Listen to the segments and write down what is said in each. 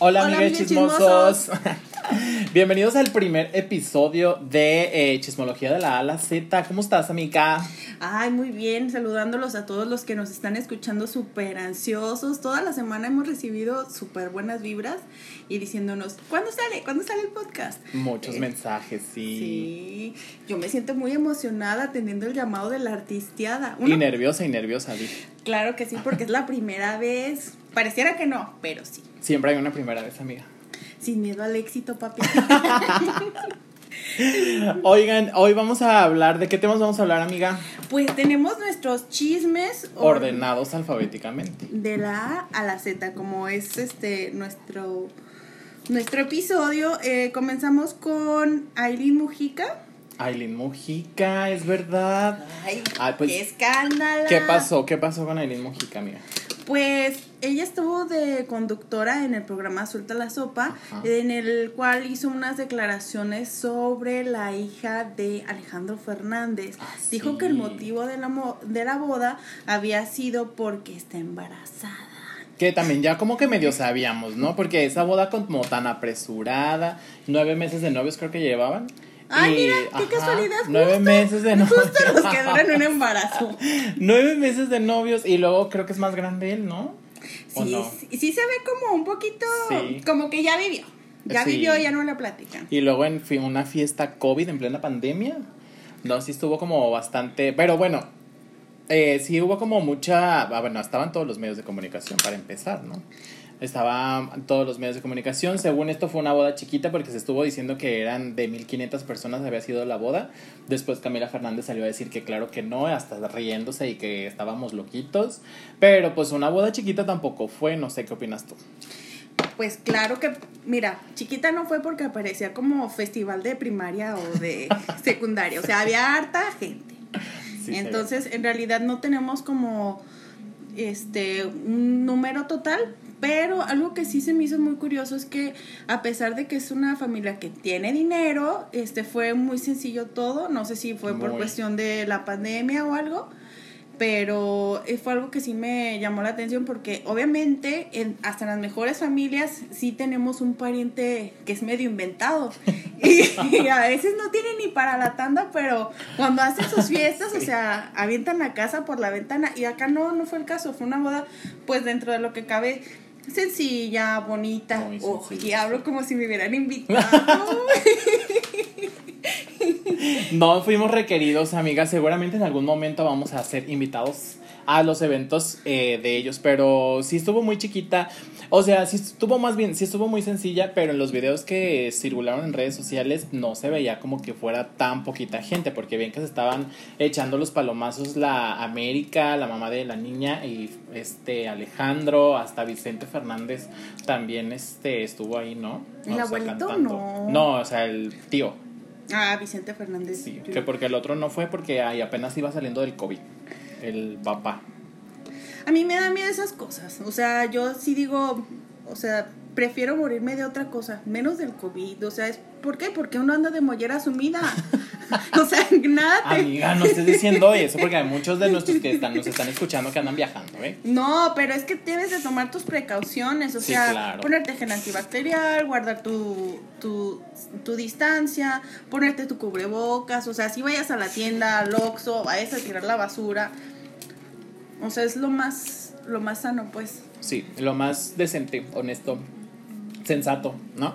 Hola, Hola, amigues amigues chismosos. Bienvenidos al primer episodio de eh, Chismología de la A a la Z. ¿Cómo estás, amiga? Ay, muy bien, saludándolos a todos los que nos están escuchando súper ansiosos. Toda la semana hemos recibido súper buenas vibras y diciéndonos, ¿cuándo sale? ¿Cuándo sale el podcast? Muchos Eh, mensajes, sí. Sí, yo me siento muy emocionada atendiendo el llamado de la artisteada. Y Uno, nerviosa y nerviosa, Di. claro que sí, porque es la primera vez. Pareciera que no, pero sí. Siempre hay una primera vez, amiga. Sin miedo al éxito, papi. Oigan, hoy vamos a hablar, ¿de qué temas vamos a hablar, amiga? Pues tenemos nuestros chismes or- Ordenados alfabéticamente. de la A a la Z, como es este nuestro nuestro episodio. Eh, comenzamos con Aileen Mujica. Aileen Mujica, es verdad. Ay, Ay, pues, qué escándalo. ¿Qué pasó? ¿Qué pasó con Aileen Mujica, amiga? Pues ella estuvo de conductora en el programa Suelta la Sopa, Ajá. en el cual hizo unas declaraciones sobre la hija de Alejandro Fernández. Ah, Dijo que el motivo de la, mo- de la boda había sido porque está embarazada. Que también ya como que medio sabíamos, ¿no? Porque esa boda como tan apresurada, nueve meses de novios creo que llevaban. Ay, Y, mira, qué ajá, casualidad. Nueve justo- meses de novios. Justo los que duran un embarazo. nueve meses de novios y luego creo que es más grande él, ¿no? ¿O Sí, no? sí, sí se ve como un poquito, Sí. como que ya vivió. Ya vivió, ya no la platican. Y luego en una fiesta COVID en plena pandemia. No, sí estuvo como bastante. Pero bueno, eh, sí hubo como mucha. ah, Bueno, estaban todos los medios de comunicación para empezar, ¿no? Estaban todos los medios de comunicación. Según esto fue una boda chiquita porque se estuvo diciendo que eran de 1500 personas había sido la boda. Después Camila Fernández salió a decir que claro que no, hasta riéndose y que estábamos loquitos. Pero pues una boda chiquita tampoco fue, no sé qué opinas tú. Pues claro que, mira, chiquita no fue porque aparecía como festival de primaria o de secundaria. O sea, había harta gente. Sí. Entonces, en realidad no tenemos como este un número total, pero algo que sí se me hizo muy curioso es que a pesar de que es una familia que tiene dinero, este fue muy sencillo todo, no sé si fue por cuestión de la pandemia o algo, pero eh, fue algo que sí me llamó la atención porque obviamente en, hasta en las mejores familias sí tenemos un pariente que es medio inventado. Y, y a veces no tiene ni para la tanda, pero cuando hacen sus fiestas, o sea, avientan la casa por la ventana. Y acá no, no fue el caso, fue una boda pues dentro de lo que cabe sencilla, bonita, Muy oh, sencilla, y hablo como si me hubieran invitado. No fuimos requeridos, amigas. Seguramente en algún momento vamos a ser invitados a los eventos eh, de ellos, pero sí estuvo muy chiquita. O sea, sí estuvo más bien, sí estuvo muy sencilla, pero en los videos que circularon en redes sociales no se veía como que fuera tan poquita gente, porque ven que se estaban echando los palomazos la América, la mamá de la niña y este Alejandro, hasta Vicente Fernández también este estuvo ahí, ¿no? ¿El O sea, abuelito? No. No, o sea, el tío. ah, Vicente Fernández. Sí, que porque el otro no fue porque ahí apenas iba saliendo del COVID, el papá. A mí me da miedo esas cosas. O sea, yo sí digo, o sea, prefiero morirme de otra cosa, menos del COVID. O sea, es ¿por qué? Porque uno anda de mollera sumida. o sea, nada te... Amiga, no estés diciendo eso porque hay muchos de nuestros que están, nos están escuchando que andan viajando, ¿eh? No, pero es que debes de tomar tus precauciones, o Sí, sea, claro. ponerte gel antibacterial, guardar tu, tu, tu distancia, ponerte tu cubrebocas, o sea, si vayas a la tienda, al Oxxo, vayas a tirar la basura, o sea, es lo más, lo más sano, pues. Sí, lo más decente, honesto, sensato, ¿no?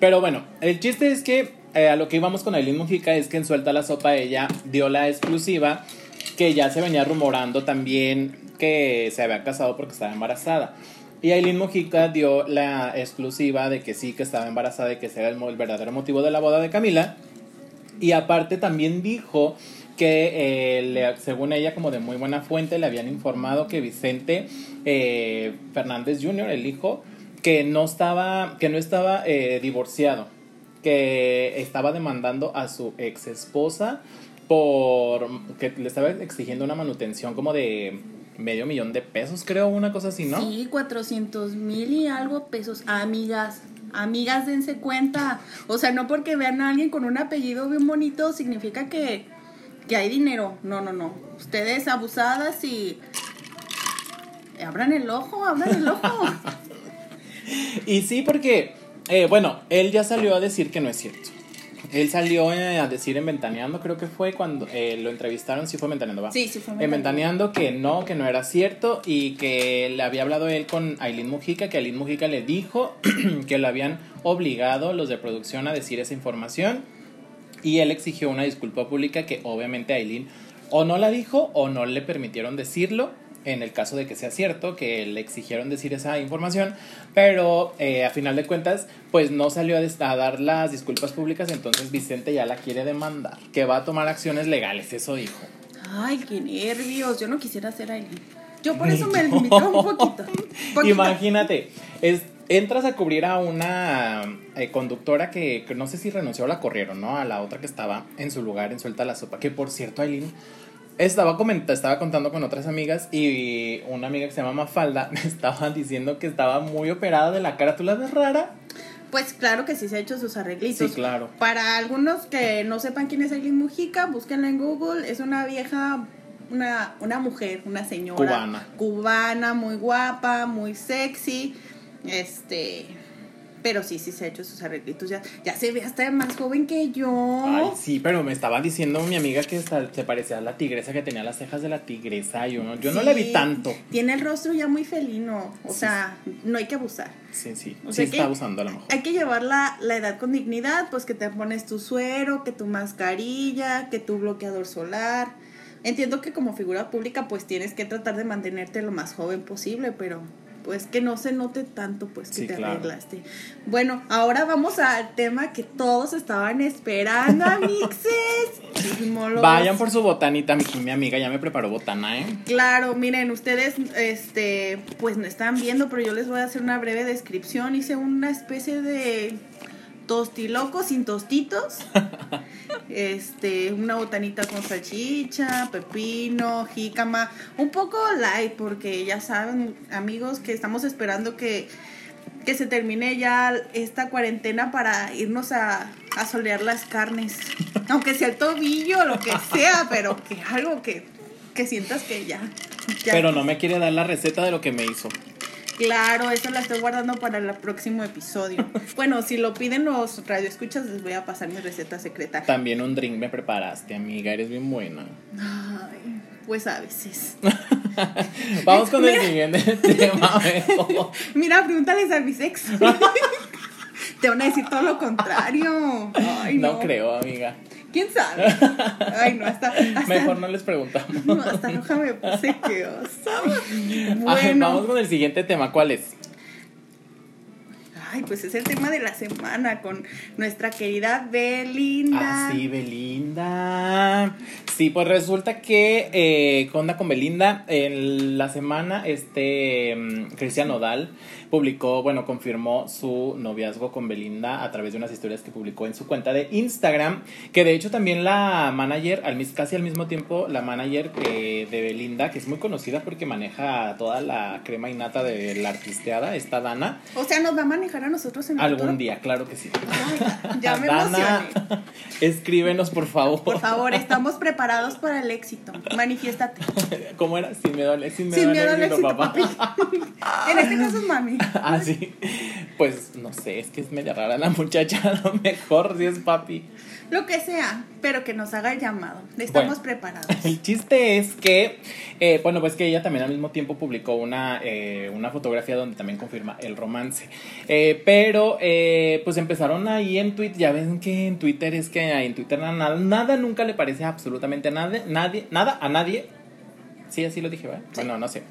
Pero bueno, el chiste es que eh, a lo que íbamos con Aileen Mujica es que en Suelta la Sopa ella dio la exclusiva que ya se venía rumorando también que se había casado porque estaba embarazada. Y Aileen Mujica dio la exclusiva de que sí, que estaba embarazada y que ese era el, el verdadero motivo de la boda de Camila. Y aparte también dijo que, eh, le- según ella, como de muy buena fuente, le habían informado que Vicente eh, Fernández Jr., el hijo, que no estaba, que no estaba eh, divorciado, que estaba demandando a su ex esposa por que le estaba exigiendo una manutención como de medio millón de pesos, creo, una cosa así, ¿no? Sí, 400 mil y algo pesos. Amigas, amigas, dense cuenta. O sea, no porque vean a alguien con un apellido bien bonito significa que, que hay dinero. No, no, no. Ustedes abusadas y... Abran el ojo, abran el ojo. Y sí, porque, eh, bueno, él ya salió a decir que no es cierto. Él salió eh, a decir en Ventaneando, creo que fue cuando eh, lo entrevistaron, sí fue Ventaneando, ¿va? Sí, sí fue En Ventaneando que no, que no era cierto y que le había hablado él con Aileen Mujica, que Aileen Mujica le dijo que lo habían obligado los de producción a decir esa información y él exigió una disculpa pública que obviamente Aileen o no la dijo o no le permitieron decirlo en el caso de que sea cierto, que le exigieron decir esa información, pero eh, a final de cuentas, pues no salió a, dar las disculpas públicas, entonces Vicente ya la quiere demandar, que va a tomar acciones legales, eso dijo. Ay, qué nervios, yo no quisiera ser Aileen. Yo por eso me limitaba un poquito, Imagínate, es, entras a cubrir a una eh, conductora que, que, no sé si renunció o la corrieron, ¿no? A la otra que estaba en su lugar en Suelta la Sopa, que por cierto, Aileen estaba, estaba contando con otras amigas y una amiga que se llama Mafalda me estaba diciendo que estaba muy operada de la cara. ¿Tú la ves rara? Pues claro que sí se ha hecho sus arreglitos. Sí, claro. Para algunos que no sepan quién es Aileen Mujica, búsquenla en Google. Es una vieja, una, una mujer, una señora. Cubana. Cubana, muy guapa, muy sexy. Este pero sí, sí se ha hecho sus arreglitos. Ya, ya se ve hasta más joven que yo. Ay, sí, pero me estaba diciendo mi amiga que se parecía a la tigresa, que tenía las cejas de la tigresa. Yo no, yo no la vi tanto. Tiene el rostro ya muy felino. O sea, no hay que abusar. Sí, sí. sí está abusando a lo mejor. Hay que llevar la, la edad con dignidad, pues que te pones tu suero, que tu mascarilla, que tu bloqueador solar. Entiendo que como figura pública pues tienes que tratar de mantenerte lo más joven posible, pero pues que no se note tanto pues que te arreglaste. Bueno, ahora vamos al tema que todos estaban esperando, amixes. Vayan por su botanita, mi, mi amiga ya me preparó botana, ¿eh? Claro, miren, ustedes este pues no están viendo, pero yo les voy a hacer una breve descripción. Hice una especie de tostiloco sin tostitos. este, una botanita con salchicha, pepino, jícama, un poco light porque ya saben, amigos, que estamos esperando que, que se termine ya esta cuarentena para irnos a, a solear las carnes. Aunque sea el tobillo o lo que sea, pero que algo que, que sientas que ya, ya. Pero no me quiere dar la receta de lo que me hizo. Claro, eso la estoy guardando para el próximo episodio. bueno, si lo piden los radioescuchas, les voy a pasar mi receta secreta. También un drink me preparaste, amiga, eres bien buena. Ay, pues a veces. Vamos con el siguiente tema. Mira, pregúntales a mi sexo. Te van a decir todo lo contrario. Ay, no. no creo, amiga. ¿Quién sabe? Ay, no, hasta, Mejor no les preguntamos. No, hasta roja me puse que Bueno. vamos con el siguiente tema. ¿Cuál es? Ay, pues es el tema de la semana con nuestra querida Belinda. Ah, sí, Belinda. Sí, pues resulta que eh, Conda con Belinda, en la semana, este mm, Cristian Nodal publicó, bueno, confirmó su noviazgo con Belinda a través de unas historias que publicó en su cuenta de Instagram, que de hecho también la manager, al, casi al mismo tiempo, la manager de Belinda, que es muy conocida porque maneja toda la crema innata de la artisteada, esta Dana. O sea, nos va a manejar a nosotros en el Algún día, claro que sí. ya me Dana, escríbenos, por favor. Por favor, estamos preparados para el éxito. Manifiéstate. ¿Cómo era? Sin miedo al, sin miedo al éxito, papá. en este caso es mami. ah, sí. Pues no sé, es que es media rara la muchacha, a lo mejor si es papi. Lo que sea, pero que nos haga el llamado. Estamos preparados. El chiste es que, eh, bueno, pues que ella también al mismo tiempo publicó una, eh, una fotografía donde también confirma el romance. Eh, pero, pues empezaron ahí en Twitter, ya ven que en Twitter es que en Twitter nada, nada nunca le parece absolutamente a nadie, nadie, nada a nadie Sí, así lo dije, ¿verdad? Bueno, no sé.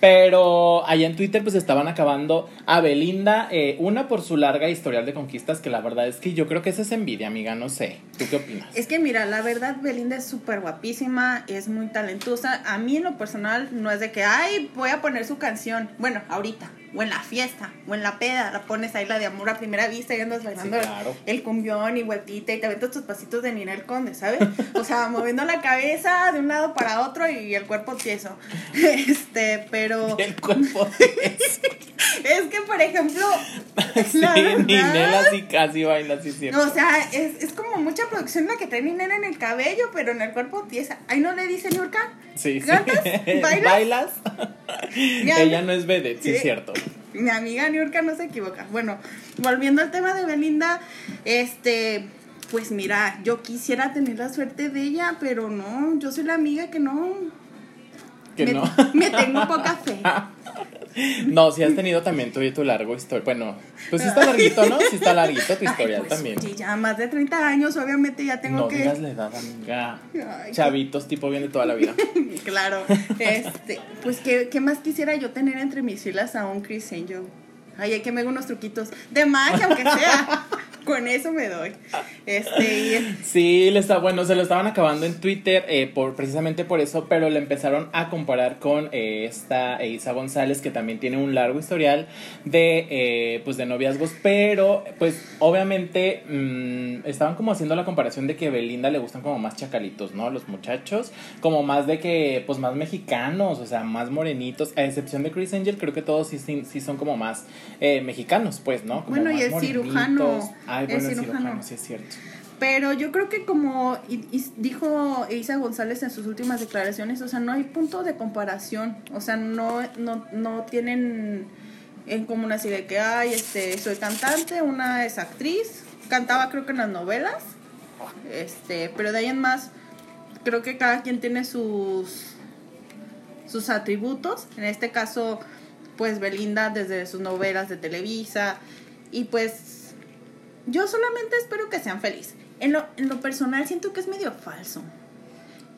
Pero allá en Twitter pues estaban acabando a Belinda, eh, una por su larga historial de conquistas, que la verdad es que yo creo que esa es envidia, amiga, no sé. ¿Tú qué opinas? Es que mira, la verdad Belinda es súper guapísima, es muy talentosa. A mí en lo personal no es de que, ay, voy a poner su canción. Bueno, ahorita, o en la fiesta, o en la peda, la pones ahí la de amor a primera vista y andas bailando el cumbión y vueltita y te aventas tus pasitos de Ninel Conde, ¿sabes? O sea, moviendo la cabeza de un lado para otro y el cuerpo tieso. Este, pero... el cuerpo tieso. es que, por ejemplo... sí, Ninel así casi baila así siempre. O sea, es, es como mucha producción la que trae Ninel en el cabello, pero en el cuerpo tiesa. Ahí no le dice Nurka. Sí, sí. ¿Bailas? ¿Bailas? Ella no es vedette, sí es cierto. Mi amiga Niurka no se equivoca. Bueno, volviendo al tema de Belinda, este, pues mira, yo quisiera tener la suerte de ella, pero no, yo soy la amiga que no. Que me, no. me tengo poca fe. No, si has tenido también tu, tu largo historia. Bueno, pues sí está larguito, ¿no? Sí está larguito tu historial Ay, pues, también. oye, ya más de 30 años, obviamente ya tengo No que. digas la edad, amiga. Ay, Chavitos tipo bien de toda la vida. Claro, este, pues ¿qué, qué más quisiera yo tener entre mis filas a un Chris Angel. Ay, hay que me haga unos truquitos de magia, aunque sea. Con eso me doy. Este, Sí, le está, bueno, se lo estaban acabando en Twitter eh, por, precisamente por eso, pero le empezaron a comparar con eh, esta Isa González, que también tiene un largo historial de, eh, pues, de noviazgos, pero pues obviamente mm, estaban como haciendo la comparación de que Belinda le gustan como más chacalitos, ¿no? Los muchachos, como más de que, pues más mexicanos, o sea, más morenitos, a excepción de Chris Angel, creo que todos sí, sí, sí son como más eh, mexicanos, pues, ¿no? Como Bueno, y morenitos. cirujano, Ay, bueno, es cirujano. cirujano, sí es cierto. Pero yo creo que como dijo Isa González en sus últimas declaraciones, o sea, no hay punto de comparación. O sea, no, no, no tienen en común así de que, ay, este, soy cantante, una es actriz, cantaba creo que en las novelas, este, pero de ahí en más, creo que cada quien tiene sus, sus atributos. En este caso, pues Belinda desde sus novelas de Televisa, y pues yo solamente espero que sean felices. En lo, en lo personal siento que es medio falso.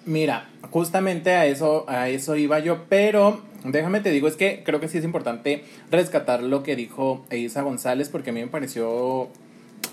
Mira, justamente a eso, a eso iba yo, pero déjame te digo, es que creo que sí es importante rescatar lo que dijo Isa González, porque a mí me pareció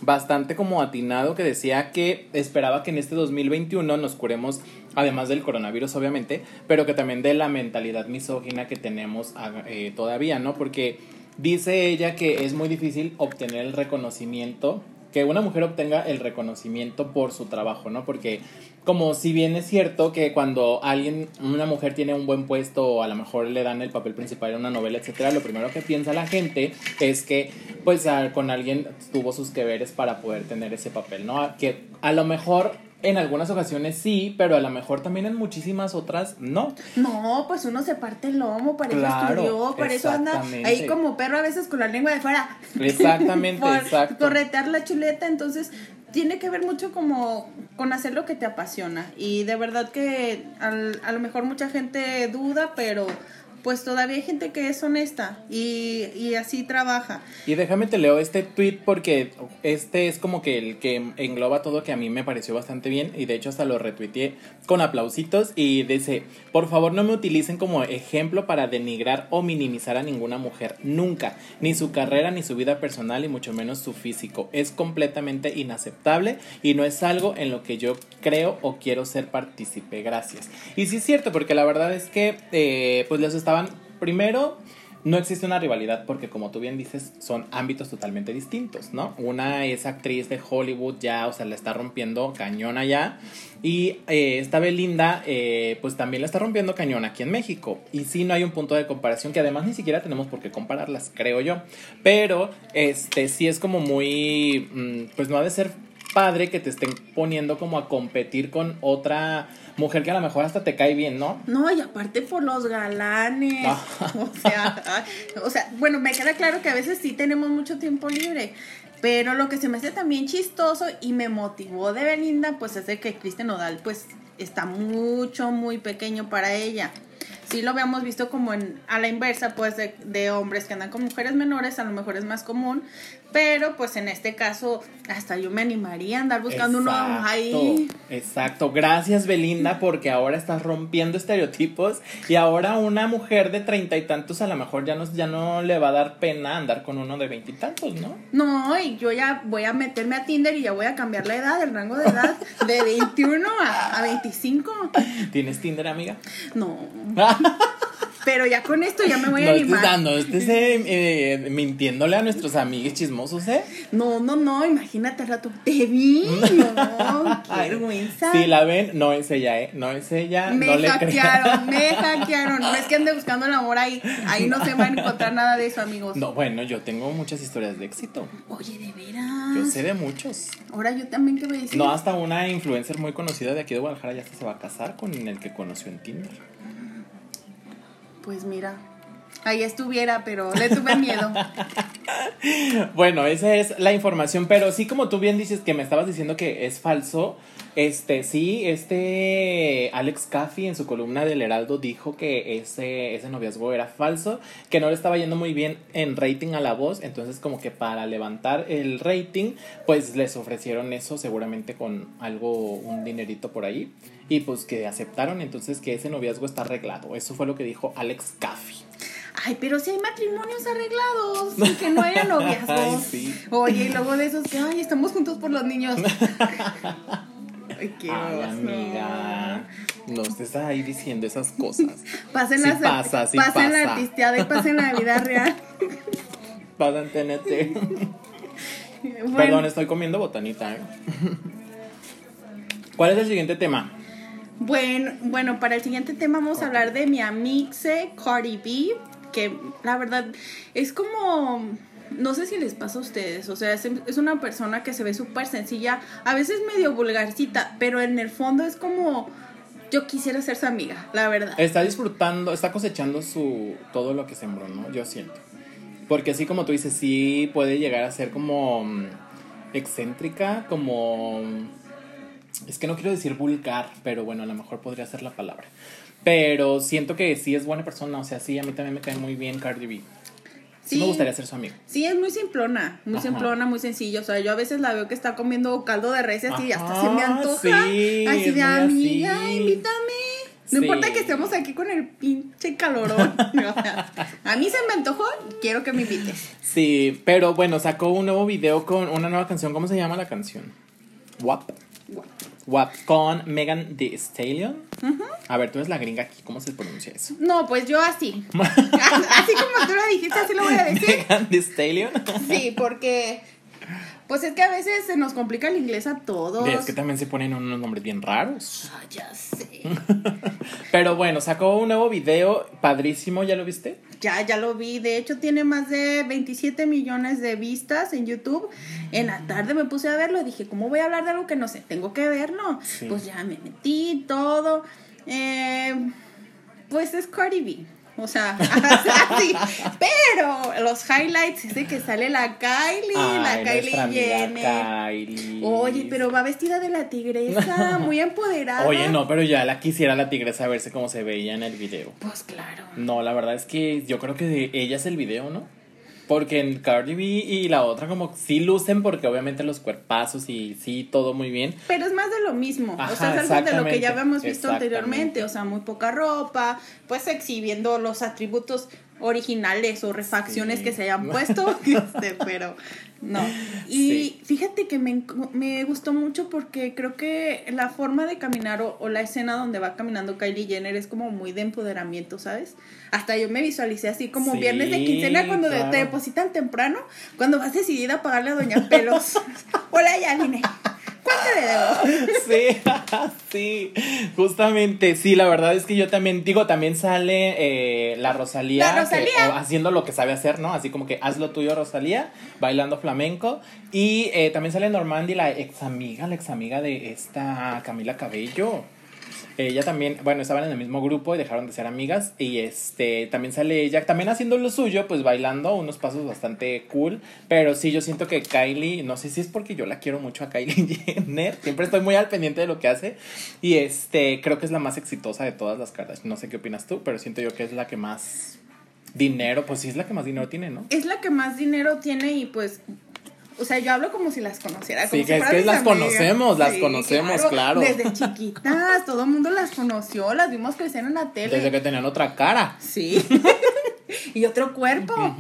bastante como atinado que decía que esperaba que en este 2021 nos curemos, además del coronavirus obviamente, pero que también de la mentalidad misógina que tenemos ah, eh, todavía, ¿no? Porque dice ella que es muy difícil obtener el reconocimiento que una mujer obtenga el reconocimiento por su trabajo, ¿no? Porque como si bien es cierto que cuando alguien, una mujer tiene un buen puesto o a lo mejor le dan el papel principal en una novela, etcétera, lo primero que piensa la gente es que pues a- con alguien tuvo sus que veres para poder tener ese papel, ¿no? Que a lo mejor en algunas ocasiones sí, pero a lo mejor también en muchísimas otras no. No, pues uno se parte el lomo, para eso Claro, estudió, para eso anda ahí como perro a veces con la lengua de fuera. Exactamente, Por exacto. corretear la chuleta, entonces tiene que ver mucho como con hacer lo que te apasiona. Y de verdad que al- a lo mejor mucha gente duda, pero pues todavía hay gente que es honesta y, y así trabaja. Y déjame te leo este tweet porque este es como que el que engloba todo que a mí me pareció bastante bien y de hecho hasta lo retuiteé con aplausitos y dice, por favor no me utilicen como ejemplo para denigrar o minimizar a ninguna mujer, nunca, ni su carrera ni su vida personal y mucho menos su físico. Es completamente inaceptable y no es algo en lo que yo creo o quiero ser partícipe. Gracias. Y sí es cierto porque la verdad es que eh, pues les primero no existe una rivalidad porque como tú bien dices son ámbitos totalmente distintos, ¿no? Una es actriz de Hollywood ya, o sea, la está rompiendo cañón allá. Y eh, esta Belinda eh, pues también la está rompiendo cañón aquí en México. Y sí no hay un punto de comparación que además ni siquiera tenemos por qué compararlas, creo yo, pero este sí es como muy, mm, pues no ha de ser padre que te estén poniendo como a competir con otra mujer que a lo mejor hasta te cae bien, ¿no? No, y aparte por los galanes. Ah. O sea, o sea, bueno, me queda claro que a veces sí tenemos mucho tiempo libre. Pero lo que se me hace también chistoso y me motivó de Belinda, pues es de que Kristen Nodal, pues está mucho, muy pequeño para ella. Sí lo habíamos visto como en, a la inversa, pues de, de hombres que andan con mujeres menores, a lo mejor es más común. Pero pues en este caso, hasta yo me animaría a andar buscando uno ahí. Exacto. Gracias, Belinda, porque ahora estás rompiendo estereotipos y ahora una mujer de treinta y tantos a lo mejor ya no, ya no le va a dar pena andar con uno de veintitantos, ¿no? No, y yo ya voy a meterme a Tinder y ya voy a cambiar la edad, el rango de edad de 21 a, a 25. ¿Tienes Tinder, amiga? No, pero ya con esto ya me voy a no estés animar. dando, estés eh, eh, mintiéndole a nuestros amigos chismosos, ¿eh? No, no, no, imagínate al rato. Te vi. No, qué vergüenza. Si la ven, no es ella, ¿eh? No es ella, me no hackearon, me hackearon. No es que ande buscando el amor ahí. Ahí no se va a encontrar nada de eso, amigos. No, bueno, yo tengo muchas historias de éxito. Oye, de veras. Yo sé de muchos. Ahora yo también, ¿qué voy a decir? No, hasta una influencer muy conocida de aquí de Guadalajara ya hasta se va a casar con el que conoció en Tinder. Pues mira, Ahí estuviera, pero le tuve miedo. bueno, esa es la información, pero sí como tú bien dices que me estabas diciendo que es falso, este sí, este Alex Caffey en su columna del Heraldo dijo que ese, ese noviazgo era falso, que no le estaba yendo muy bien en rating a la voz, entonces como que para levantar el rating, pues les ofrecieron eso seguramente con algo, un dinerito por ahí, y pues que aceptaron, entonces que ese noviazgo está arreglado, eso fue lo que dijo Alex Caffey. Ay, pero si hay matrimonios arreglados, y que no haya noviazgos. Oye, y luego de esos que, ay, estamos juntos por los niños. ay, qué ay, amiga. No estés ahí diciendo esas cosas. Pasen sí pasa, sí pasen la artisteada y pasen la vida real. Pasen TNT. Perdón, estoy comiendo botanita, ¿eh? ¿Cuál es el siguiente tema? Bueno, bueno, para el siguiente tema vamos a hablar de mi amixe Cardi B que la verdad es como no sé si les pasa a ustedes, o sea, es, una persona que se ve súper sencilla, a veces medio vulgarcita, pero en el fondo es como yo quisiera ser su amiga, la verdad. Está disfrutando, está cosechando su todo lo que sembró, ¿no? Yo siento. Porque así como tú dices, sí puede llegar a ser como mm, excéntrica, como es que no quiero decir vulgar, pero bueno, a lo mejor podría ser la palabra. Pero siento que sí es buena persona, o sea, sí, a mí también me cae muy bien Cardi B. Sí, me gustaría ser su amigo. Sí, es muy simplona, muy simplona, muy sencillo. O sea, yo a veces la veo que está comiendo caldo de res y hasta se me antoja. Sí, así de amiga, invítame. No importa que estemos aquí con el pinche calorón. a mí se me antojó, quiero que me invites. Sí, pero bueno, sacó un nuevo video con una nueva canción. ¿Cómo se llama la canción? WAP. WAP. WAP con Megan Thee Stallion. A ver, tú eres la gringa aquí, ¿cómo se pronuncia eso? No, pues yo así. así como tú lo dijiste, así lo voy a decir. Megan Thee Stallion. sí, porque pues es que a veces se nos complica el inglés a todos. es que también se ponen unos nombres bien raros. Ah, ya sé. Pero bueno, sacó un nuevo video padrísimo, ¿ya lo viste? Ya, ya lo vi. De hecho, tiene más de 27 millones de vistas en YouTube. En la tarde me puse a verlo y dije, ¿cómo voy a hablar de algo que no sé? Tengo que verlo. Pues ya me metí todo. Eh, pues es Cardi B. O sea, así. Pero los highlights es de que sale la Kylie, la Kylie Jenner. Oye, pero va vestida de la tigresa, muy empoderada. Oye, no, pero ya la quisiera la tigresa a verse cómo se veía en el video. Pues claro. No, la verdad es que yo creo que ella es el video, ¿no? Porque en Cardi B y la otra como sí lucen porque obviamente los cuerpazos y sí todo muy bien. Pero es más de lo mismo. o sea, es algo de lo que ya habíamos visto anteriormente. O sea, muy poca ropa, pues exhibiendo los atributos originales o refacciones que se hayan puesto, este, pero no. Y fíjate que me, me, gustó mucho porque creo que la forma de caminar o, la escena donde va caminando Kylie Jenner es como muy de empoderamiento, ¿sabes? Hasta yo me visualicé así como viernes de quincena cuando te depositan temprano, cuando vas decidida a pagarle a Doña Pelos. Hola, Yaline. Sí, sí, justamente, sí, la verdad es que yo también, digo, también sale eh, la Rosalía, haciendo lo que sabe hacer, ¿no? Así como que haz lo tuyo, Rosalía, bailando flamenco. Y eh, también sale Normandi, la ex amiga, la ex amiga de esta Camila Cabello. Ella también, bueno, estaban en el mismo grupo y dejaron de ser amigas. Y este, también sale ella, también haciendo lo suyo, pues bailando unos pasos bastante cool. Pero sí, yo siento que Kylie, no sé si es porque yo la quiero mucho a Kylie Jenner. Siempre estoy muy al pendiente de lo que hace. Y este, creo que es la más exitosa de todas las cartas. No sé qué opinas tú, pero siento yo que es la que más dinero, pues sí es la que más dinero tiene, ¿no? Es la que más dinero tiene y pues o sea, yo hablo como si las conociera. sí, que es que las conocemos, las conocemos, claro, Desde chiquitas, todo el mundo las conoció, las vimos crecer en la tele. Desde que tenían otra cara. Sí. y otro cuerpo.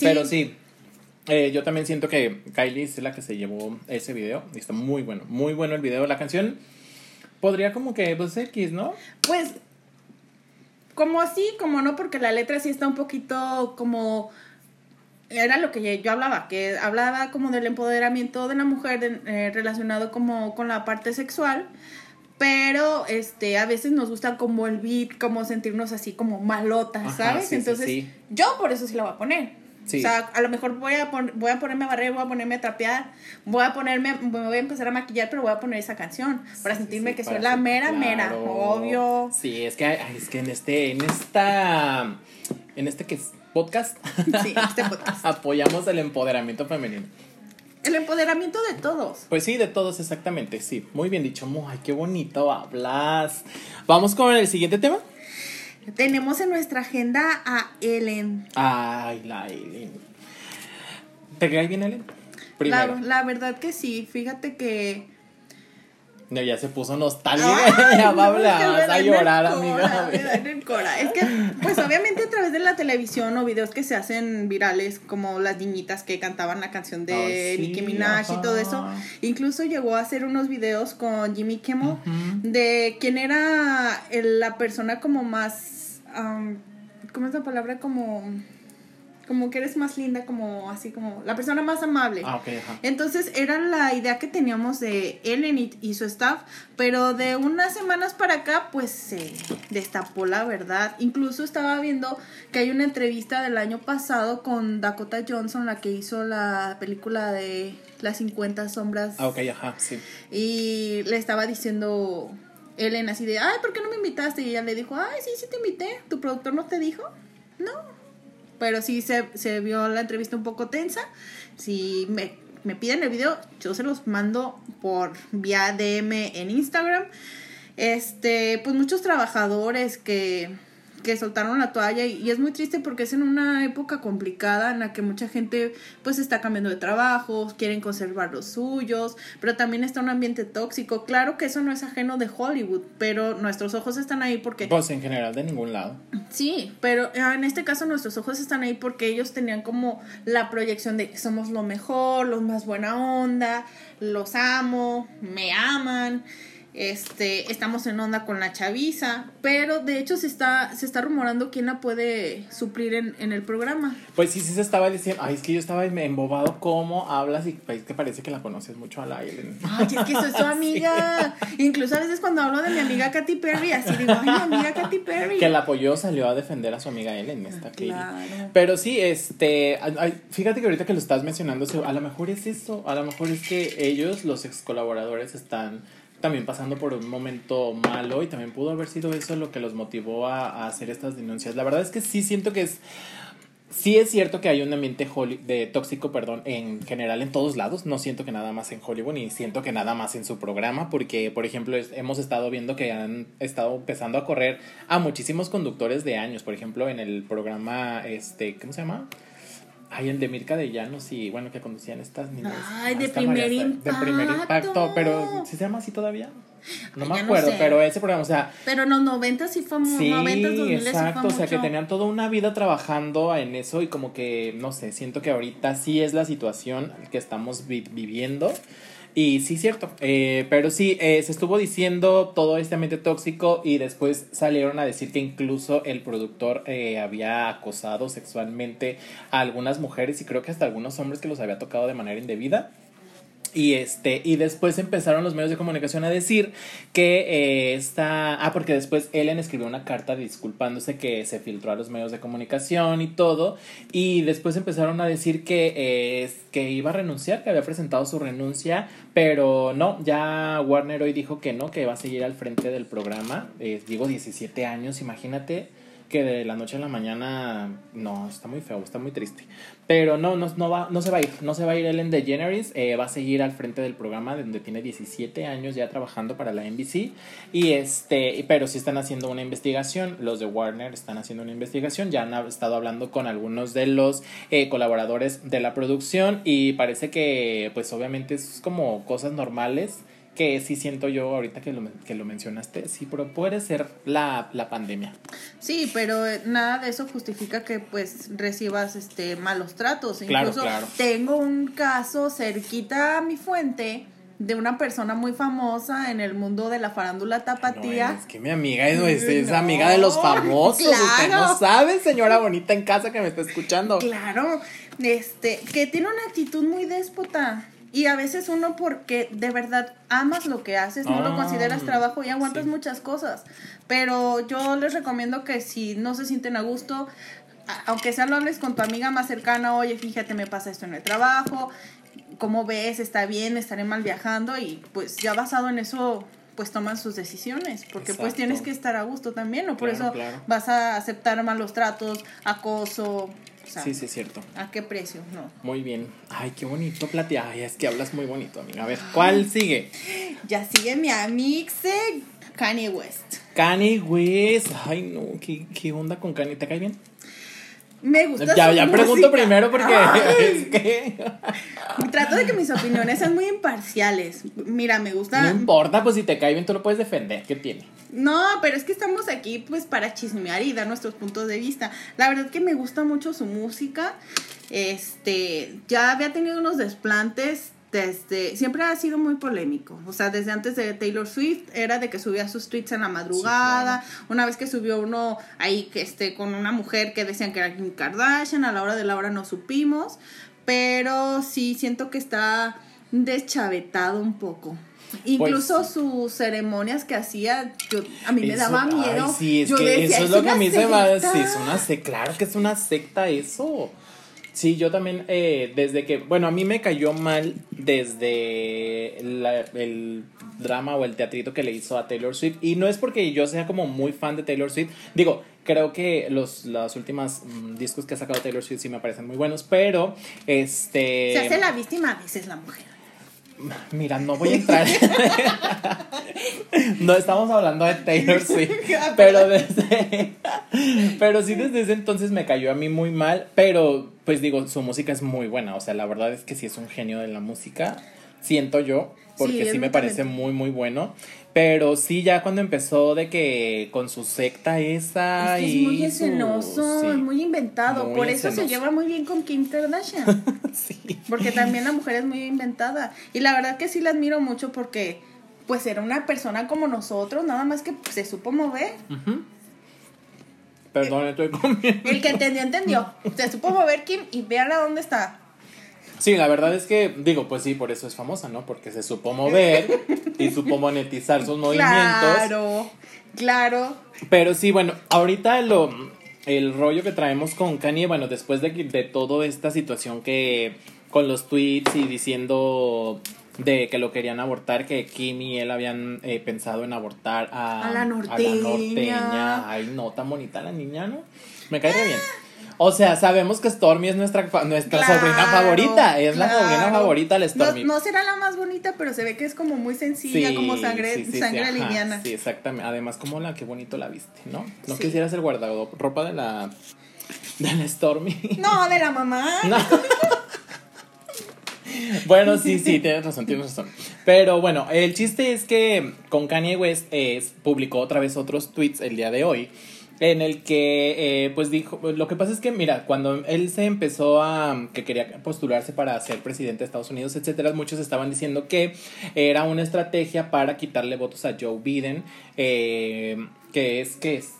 Pero sí, eh, yo también siento que Kylie es la que se llevó ese video. Y está muy bueno, muy bueno el video. La canción podría como que, pues X, ¿no? Pues, como así, como no, porque la letra sí está un poquito como era lo que yo hablaba, que hablaba como del empoderamiento de la mujer eh, relacionado como con la parte sexual, pero este a veces nos gusta como el beat, como sentirnos así como malotas, ¿sabes? Entonces, yo por eso sí la voy a poner. O sea, a lo mejor voy a, voy a ponerme a barrer, voy a ponerme a trapear, voy a ponerme, me voy a empezar a maquillar, pero voy a poner esa canción para sentirme que soy la mera, mera, obvio. Sí, es que, es que en este, en esta, en este que es podcast, sí, este podcast. apoyamos el empoderamiento femenino. El empoderamiento de todos. Pues sí, de todos, exactamente, sí. Muy bien dicho, ay, qué bonito hablas. Vamos con el siguiente tema. Tenemos en nuestra agenda a Ellen. Ay, la Ellen. ¿Te cae bien Ellen? Primero. La, verdad que sí, fíjate que... No, ya se puso nostálgica, ya va a hablar, a llorar, amiga. Es que, pues obviamente a través de la televisión o videos que se hacen virales, como las niñitas que cantaban la canción de Nicki Minaj y todo eso, incluso llegó a hacer unos videos con Jimmy Kimmel de quién era la persona como más ¿cómo es la palabra? Como como que eres más linda, como así como la persona más amable. Ah, ok, ajá. Entonces era la idea que teníamos de Ellen y, su staff, pero de unas semanas para acá pues se destapó la verdad. Incluso estaba viendo que hay una entrevista del año pasado con Dakota Johnson, la que hizo la película de Las 50 sombras. Ah, ok, ajá, sí. Y le estaba diciendo Ellen así de, ay, ¿por qué no me invitaste? Y ella le dijo, ay, sí, sí te invité. ¿Tu productor no te dijo? No. Pero sí se, se vio la entrevista un poco tensa. Si me, me piden el video, yo se los mando por vía DM en Instagram. Este, pues muchos trabajadores que que soltaron la toalla y, es muy triste porque es en una época complicada en la que mucha gente pues está cambiando de trabajo, quieren conservar los suyos, pero también está un ambiente tóxico. Claro que eso no es ajeno de Hollywood, pero nuestros ojos están ahí porque... Pues en general de ningún lado. Sí, pero ah, en este caso nuestros ojos están ahí porque ellos tenían como la proyección de que somos lo mejor, los más buena onda, los amo, me aman este, estamos en onda con la chaviza, pero de hecho se está, se está rumorando quién la puede suplir en, en el programa. Pues sí, sí se estaba diciendo, ay, es que yo estaba embobado cómo hablas y pues, que parece que la conoces mucho a la Ellen. Ay, es que soy su amiga. Incluso a veces cuando hablo de mi amiga Katy Perry, así digo, ay, mi amiga Katy Perry. Que la apoyó, salió a defender a su amiga Ellen, esta claro. Pero sí, este, fíjate que ahorita que lo estás mencionando, a lo mejor es eso, a lo mejor es que ellos, los ex colaboradores, están también pasando por un momento malo y también pudo haber sido eso lo que los motivó a, hacer estas denuncias. La verdad es que sí siento que es... Sí es cierto que hay un ambiente de tóxico, perdón, en general en todos lados. No siento que nada más en Hollywood ni siento que nada más en su programa, porque, por ejemplo, hemos estado viendo que han estado empezando a correr a muchísimos conductores de años. Por ejemplo, en el programa, este, ¿cómo se llama? Ay, el de Mirka de Llanos y bueno, que conducían estas niñas. Ay, de primer impacto. De primer impacto, pero ¿sí se llama así todavía? No me acuerdo, pero ese programa, o sea. Pero en los 90 sí fue muy. Sí, 90, 2000 exacto, o sea, que tenían toda una vida trabajando en eso y como que, no sé, siento que ahorita sí es la situación que estamos viviendo. Y sí, cierto. Eh, pero sí, eh, se estuvo diciendo todo este ambiente tóxico y después salieron a decir que incluso el productor eh, había acosado sexualmente a algunas mujeres y creo que hasta algunos hombres que los había tocado de manera indebida. Y este, y después empezaron los medios de comunicación a decir que eh, está. Ah, porque después Ellen escribió una carta disculpándose que se filtró a los medios de comunicación y todo. Y después empezaron a decir que, eh, que iba a renunciar, que había presentado su renuncia. Pero no, ya Warner hoy dijo que no, que va a seguir al frente del programa. Eh, digo, 17 años, imagínate que de la noche a la mañana no, está muy feo, está muy triste. Pero no, no, no, va, no se va a ir, no se va a ir Ellen DeGeneres, eh, va a seguir al frente del programa donde tiene 17 años ya trabajando para la NBC. Y este, pero sí están haciendo una investigación, los de Warner están haciendo una investigación, ya han estado hablando con algunos de los eh, colaboradores de la producción y parece que pues obviamente es como cosas normales que sí siento yo ahorita que lo, que lo mencionaste, sí, pero puede ser la, la pandemia. Sí, pero eh, nada de eso justifica que pues recibas este malos tratos. Incluso tengo un caso cerquita a mi fuente de una persona muy famosa en el mundo de la farándula tapatía. es que mi amiga es, es, amiga de los famosos. Usted no sabe, señora bonita en casa que me está escuchando. Claro, este, que tiene una actitud muy déspota. Y a veces uno porque de verdad amas lo que haces, no lo consideras trabajo y aguantas muchas cosas. Pero yo les recomiendo que si no se sienten a gusto, aunque sea lo hables con tu amiga más cercana, oye, fíjate, me pasa esto en el trabajo, ¿cómo ves? ¿Está bien? ¿Estaré mal viajando? Y pues ya basado en eso, pues toman sus decisiones, porque pues tienes que estar a gusto también, ¿no? Por eso vas a aceptar malos tratos, acoso, sí, sí, es cierto. ¿A qué precio? No. Muy bien. Ay, qué bonito platia. Ay, es que hablas muy bonito, amiga. A ver, ¿cuál sigue? Ya sigue mi amixe Kanye West. Kanye West. Ay, no, ¿qué, qué onda con Kanye? ¿Te cae bien? Me gusta. Ya, ya pregunto primero porque es que. Trato de que mis opiniones sean muy imparciales. Mira, me gusta. No importa, pues si te cae bien, tú lo puedes defender. ¿Qué tiene? No, pero es que estamos aquí pues para chismear y dar nuestros puntos de vista. La verdad que me gusta mucho su música. Este, ya había tenido unos desplantes desde siempre ha sido muy polémico. O sea, desde antes de Taylor Swift era de que subía sus tweets en la madrugada. Una vez que subió uno ahí que este con una mujer que decían que era Kim Kardashian, a la hora de la hora no supimos, pero sí siento que está deschavetado un poco. Incluso pues sus ceremonias que hacía, yo, a mí me daba miedo. sí, es que eso es lo que a mí se va. Sí, es una secta, claro que es una secta eso. Sí, yo también, eh, desde que, bueno, a mí me cayó mal desde el drama o el teatrito que le hizo a Taylor Swift. Y no es porque yo sea como muy fan de Taylor Swift. Digo, creo que los, los últimos mm, discos que ha sacado Taylor Swift sí me parecen muy buenos, pero este... Se hace la víctima, a veces la mujer. Mira, no voy a entrar. no estamos hablando de Taylor Swift. pero desde. pero sí, desde ese entonces me cayó a mí muy mal. Pero, pues digo, su música es muy buena. O sea, la verdad es que sí es un genio de la música. Siento yo. Porque sí, me parece muy, muy bueno. Pero sí, ya cuando empezó de que con su secta esa es y. Es muy escenoso, es muy inventado. Por eso se lleva muy bien con Kim Kardashian. sí. Porque también la mujer es muy inventada. Y la verdad que sí la admiro mucho porque, pues, era una persona como nosotros, nada más que se supo mover. Perdón, estoy comiendo. El que entendió, entendió. Se supo mover Kim y vean a dónde está. Sí, la verdad es que, digo, pues sí, por eso es famosa, ¿no? Porque se supo mover y supo monetizar sus movimientos. Claro, claro. Pero sí, bueno, ahorita lo, el rollo que traemos con Kanye, bueno, después de, de toda esta situación que con los tweets y diciendo de que lo querían abortar, que Kim y él habían eh, pensado en abortar a, a, la norteña. a la norteña. Ay, no, tan bonita la niña, ¿no? Me cae bien. O sea, sabemos que Stormy es nuestra, nuestra sobrina favorita. Es la sobrina favorita la Stormy. No, será la más bonita, pero se ve que es como muy sencilla, como sangre, sangre liviana. Sí, exactamente. Además, como la que bonito la viste, ¿no? No quisieras el ropa de la. de la Stormy. No, de la mamá. bueno, sí, sí, tienes razón, tienes razón. Pero bueno, el chiste es que con Kanye West es, publicó otra vez otros tweets el día de hoy en el que eh, pues dijo, lo que pasa es que mira, cuando él se empezó a que quería postularse para ser presidente de Estados Unidos, etcétera, muchos estaban diciendo que era una estrategia para quitarle votos a Joe Biden, eh, que es que es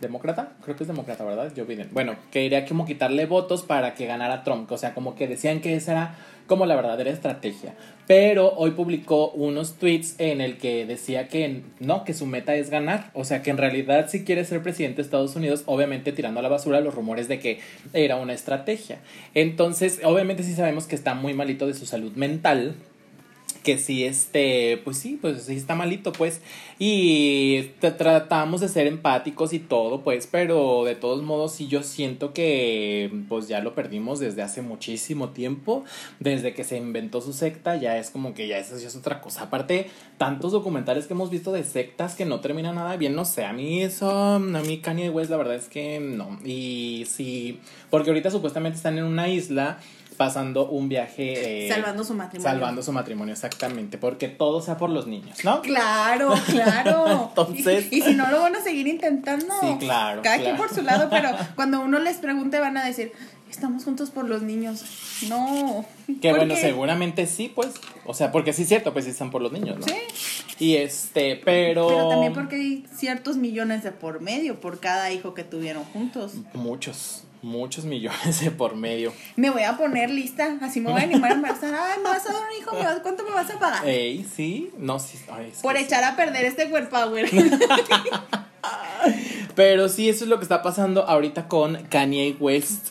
demócrata, creo que es demócrata, ¿verdad? Joe Biden. Bueno, quería como quitarle votos para que ganara Trump, o sea, como que decían que esa era como la verdadera estrategia. Pero hoy publicó unos tweets en el que decía que no, que su meta es ganar. O sea, que en realidad si quiere ser presidente de Estados Unidos, obviamente tirando a la basura los rumores de que era una estrategia. Entonces, obviamente sí sabemos que está muy malito de su salud mental que sí, este, pues sí, pues sí está malito, pues. Y tratamos de ser empáticos y todo, pues, pero de todos modos sí yo siento que pues ya lo perdimos desde hace muchísimo tiempo, desde que se inventó su secta, ya es como que ya eso ya es otra cosa. Aparte, tantos documentales que hemos visto de sectas que no terminan nada bien, no sé, a mí eso, a mí Kanye West la verdad es que no. Y sí, porque ahorita supuestamente están en una isla pasando un viaje. Eh, salvando su matrimonio. Salvando su matrimonio, exactamente. Porque todo sea por los niños, ¿no? Claro, claro. Entonces. Y, si no, lo van a seguir intentando. Sí, claro. Cada quien por su lado, pero cuando uno les pregunte, van a decir. Estamos juntos por los niños. No. Que bueno, seguramente sí, pues. O sea, porque sí es cierto, pues sí están por los niños, ¿no? Sí. Y este, pero. Pero también porque hay ciertos millones de por medio por cada hijo que tuvieron juntos. Muchos muchos millones de por medio. Me voy a poner lista, así me voy a animar a embarazar. Ay, me vas a dar un hijo, ¿cuánto me vas a pagar? Ey, sí, no, sí. por echar a perder este cuerpo, güey. Pero sí, eso es lo que está pasando ahorita con Kanye West.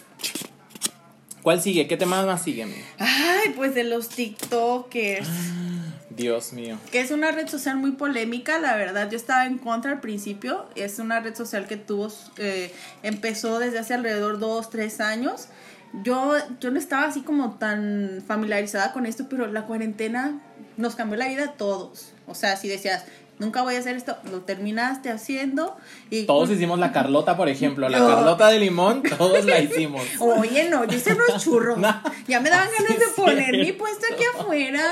¿Cuál sigue? ¿Qué tema más sigue? amiga? Ay, pues de los TikTokers. Dios mío. Que es una red social muy polémica, la verdad. Yo estaba en contra al principio. Es una red social que tuvo, eh, empezó desde hace alrededor dos, tres años. Yo, yo no estaba así como tan familiarizada con esto, pero la cuarentena nos cambió la vida a todos. O sea, si decías, nunca voy a hacer esto, lo terminaste haciendo. Y Todos hicimos la Carlota, por ejemplo. La Carlota de limón, todos la hicimos. Oye, no, yo hice unos churros. No. Ya me daban Sí, ganas de poner mi puesto aquí afuera.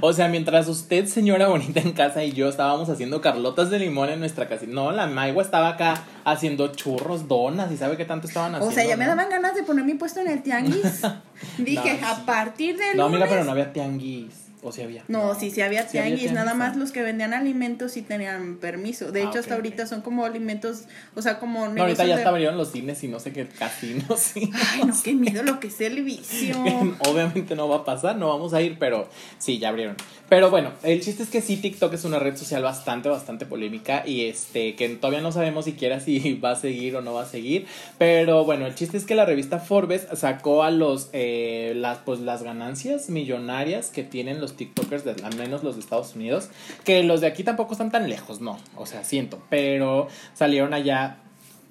O sea, mientras usted, señora bonita en casa, y yo estábamos haciendo carlotas de limón en nuestra casa. No, la Maigua estaba acá haciendo churros, donas, y sabe qué tanto estaban haciendo. O sea, ya me daban ganas de poner mi puesto en el tianguis. Dije, No, a partir de No, amiga, lunes- pero no había tianguis. O sí había. No, sí, sí había Sí había tianguis, nada tianguis, más ah. los que vendían alimentos sí tenían permiso. De Ah, hecho, hasta ahorita son como alimentos, o sea, como No, ahorita ya de- abrieron los cines y no sé qué casinos. Ay, no, qué miedo lo que es el vicio. Obviamente no va a pasar, no vamos a ir, pero sí, ya abrieron. Pero bueno, el chiste es que sí, TikTok es una red social bastante, bastante polémica y este, que todavía no sabemos siquiera si va a seguir o no va a seguir. Pero bueno, el chiste es que la revista Forbes sacó a los, eh, las, pues, las ganancias millonarias que tienen los TikTokers, de, al menos los de Estados Unidos, que los de aquí tampoco están tan lejos, no, o sea, siento, pero salieron allá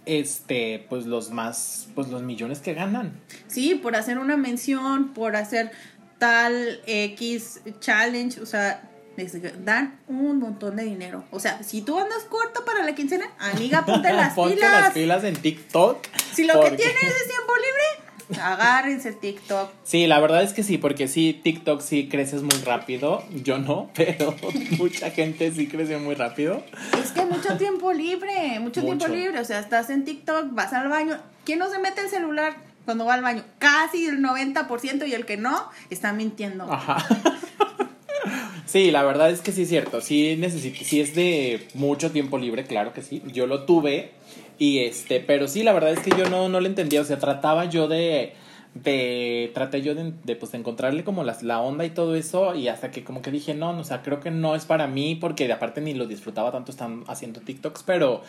este pues los más pues los millones que ganan Sí, por hacer una mención, por hacer tal X challenge, o sea, les dan un montón de dinero. O sea, si tú andas corta para la quincena, amiga, ponte las Ponte pilas. las pilas en TikTok. Si lo porque- que tienes es tiempo libre, agárrense TikTok. Sí, la verdad es que sí, porque sí, TikTok sí creces muy rápido. Yo no, pero mucha gente sí creció muy rápido. Es que mucho tiempo libre, mucho, tiempo libre. O sea, estás en TikTok, vas al baño. ¿Quién no se mete el celular cuando va al baño? Casi el 90% y el que no está mintiendo. Ajá. Sí, la verdad es que sí es cierto. Sí necesito, sí es de mucho tiempo libre, claro que sí. Yo lo tuve y este, pero sí, la verdad es que yo no, no lo entendía. O sea, trataba yo de, de, traté yo de, de, pues encontrarle como las, la onda y todo eso y hasta que como que dije, no, no, o sea, creo que no es para mí porque de aparte ni lo disfrutaba tanto están haciendo TikToks, pero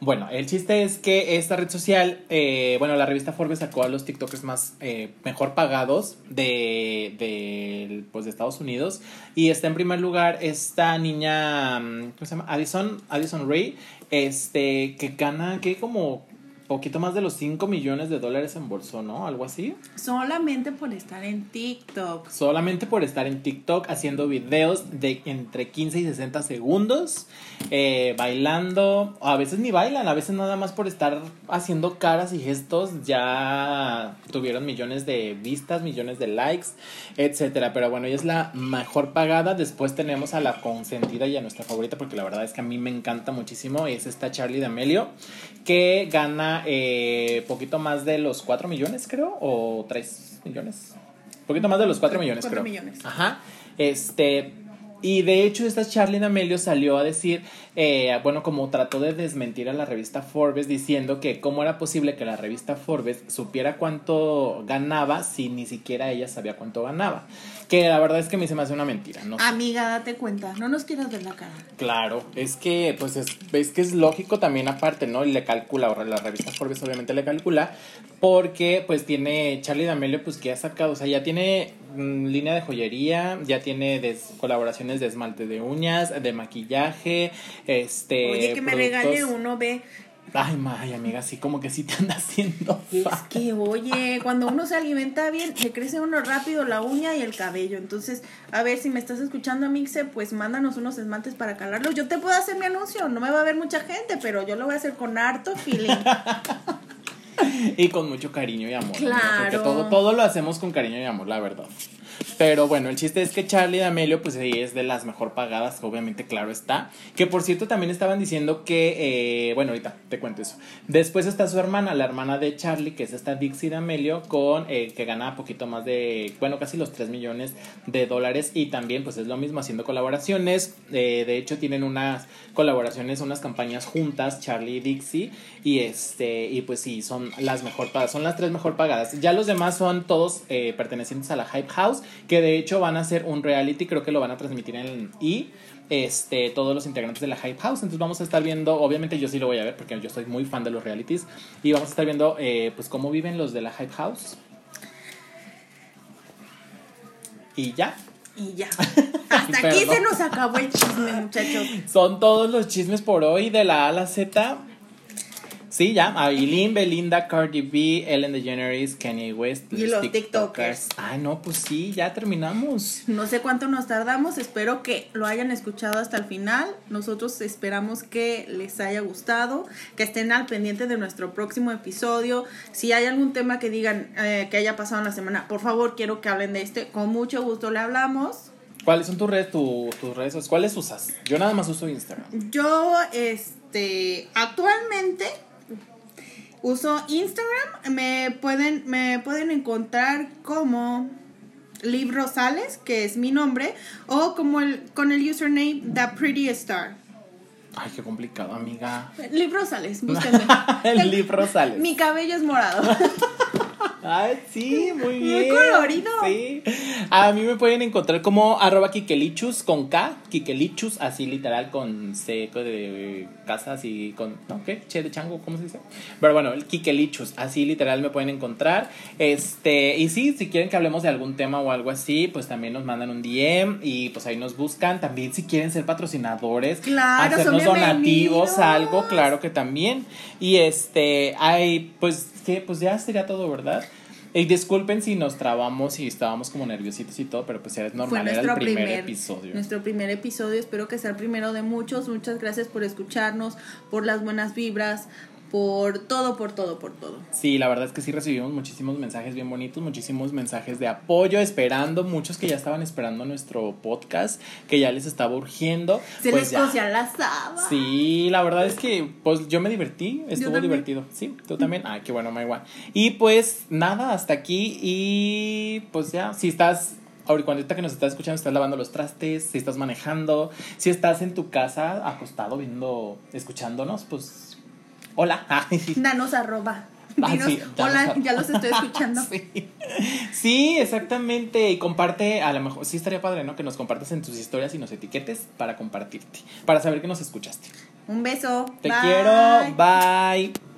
bueno, el chiste es que esta red social, eh, bueno, la revista Forbes sacó a los TikTokers más eh, mejor pagados de, de, pues, de Estados Unidos y está en primer lugar esta niña, mm, ¿cómo se llama? Addison, Addison Ray, este, que gana, que como poquito más de los 5 millones de dólares en bolso, ¿no? Algo así. Solamente por estar en TikTok. Solamente por estar en TikTok haciendo videos de entre 15 y 60 segundos, eh, bailando, a veces ni bailan, a veces nada más por estar haciendo caras y gestos ya tuvieron millones de vistas, millones de likes, etcétera. Pero bueno, ella es la mejor pagada. Después tenemos a la consentida y a nuestra favorita, porque la verdad es que a mí me encanta muchísimo, es esta Charlie D'Amelio, que gana eh, poquito más de los 4 millones, creo, o 3 millones. Poquito más de los 4 millones, Cuatro creo. millones. Ajá. Este. Y de hecho, esta Charlie D'Amelio salió a decir, eh, bueno, como trató de desmentir a la revista Forbes diciendo que cómo era posible que la revista Forbes supiera cuánto ganaba si ni siquiera ella sabía cuánto ganaba. Que la verdad es que a mí se me hace una mentira, ¿no? Amiga, date cuenta, no nos quieras ver la cara. Claro, es que pues es, es que es lógico también aparte, ¿no? Y le calcula, o la revista Forbes obviamente le calcula, porque pues tiene Charlie D'Amelio pues que ha sacado, o sea, ya tiene mm, línea de joyería, ya tiene des- colaboraciones de esmalte de uñas, de maquillaje, este... Oye, que me regale uno, ve. Ay, amiga, así como que sí te anda haciendo Es fa- que, oye, cuando uno se alimenta bien, le crece uno rápido la uña y el cabello. Entonces, a ver, si me estás escuchando, Mixe, pues mándanos unos esmaltes para calarlos. Yo te puedo hacer mi anuncio, no me va a ver mucha gente, pero yo lo voy a hacer con harto feeling. y con mucho cariño y amor. amiga, Porque Claro. todo, todo lo hacemos con cariño y amor, la verdad. Pero bueno, el chiste es que Charlie D'Amelio, pues sí, es de las mejor pagadas, obviamente, claro está. Que por cierto, también estaban diciendo que, eh, bueno, ahorita te cuento eso. Después está su hermana, la hermana de Charlie, que es esta Dixie D'Amelio, con, eh, que gana poquito más de, bueno, casi los 3 millones de dólares. Y también, pues es lo mismo, haciendo colaboraciones. Eh, de hecho, tienen unas colaboraciones, unas campañas juntas, Charlie y Dixie. Y este, y pues sí, son las mejor pagadas, son las tres mejor pagadas. Ya los demás son todos eh, pertenecientes a la Hype House, que de hecho van a hacer un reality, creo que lo van a transmitir en E! este, todos los integrantes de la Hype House. Entonces vamos a estar viendo, obviamente yo sí lo voy a ver porque yo soy muy fan de los realities. Y vamos a estar viendo eh, pues cómo viven los de la Hype House. Y ya. Y ya. Hasta aquí se nos acabó el chisme, muchachos. Son todos los chismes por hoy de la A a la Z. Sí, ya. Aileen, Belinda, Cardi B, Ellen DeGeneres, Kanye West. Y los TikTokers. Ay, no, pues sí, ya terminamos. No sé cuánto nos tardamos, espero que lo hayan escuchado hasta el final. Nosotros esperamos que les haya gustado, que estén al pendiente de nuestro próximo episodio. Si hay algún tema que digan eh, que haya pasado en la semana, por favor quiero que hablen de este. Con mucho gusto le hablamos. ¿Cuáles son tus redes, tu- tus redes? sociales? ¿Cuáles usas? Yo nada más uso Instagram. Yo, este, actualmente uso Instagram. Me pueden, me pueden encontrar como Liv Rosales, que es mi nombre, o como el, con el username The Pretty Star. Ay, qué complicado, amiga. Liv Rosales, búsquenme. Liv Rosales. Mi cabello es morado. Ay, sí, muy Muy bien. colorido. Sí. A mí me pueden encontrar como arroba kikelichus con K, kikelichus, así literal con C de casa, así con, ¿no? ¿Qué? Che de chango, ¿cómo se dice? Pero bueno, el kikelichus, así literal me pueden encontrar. Este, y sí, si quieren que hablemos de algún tema o algo así, pues también nos mandan un DM y pues ahí nos buscan. También si quieren ser patrocinadores, Claro, hacernos donativos, algo, claro que también. Y este, hay, pues, que pues ya sería todo, ¿verdad? Y disculpen si nos trabamos y estábamos como nerviositos y todo, pero pues ya es Fue normal, era nuestro el primer, primer, episodio. nuestro primer episodio. Espero que sea el primero de muchos. Muchas gracias por escucharnos, por las buenas vibras, por todo, por todo, por todo. Sí, la verdad es que sí recibimos muchísimos mensajes bien bonitos, muchísimos mensajes de apoyo, esperando, muchos que ya estaban esperando nuestro podcast, que ya les estaba urgiendo. Se pues les cocía la saba. Sí, la verdad es que pues yo me divertí, estuvo divertido. Sí, tú también. Ay, qué bueno, Maywa. Y pues nada, hasta aquí y pues ya, si estás ahorita que nos estás escuchando, estás lavando los trastes, si estás manejando, si estás en tu casa acostado viendo, escuchándonos, pues hola. Danos arroba. Ah, sí, hola, ya los estoy escuchando. Sí. Sí, exactamente. Y comparte, a lo mejor, sí estaría padre, ¿no? Que nos compartas en tus historias y nos etiquetes para compartirte, para saber que nos escuchaste. Un beso. Te Bye. quiero, bye.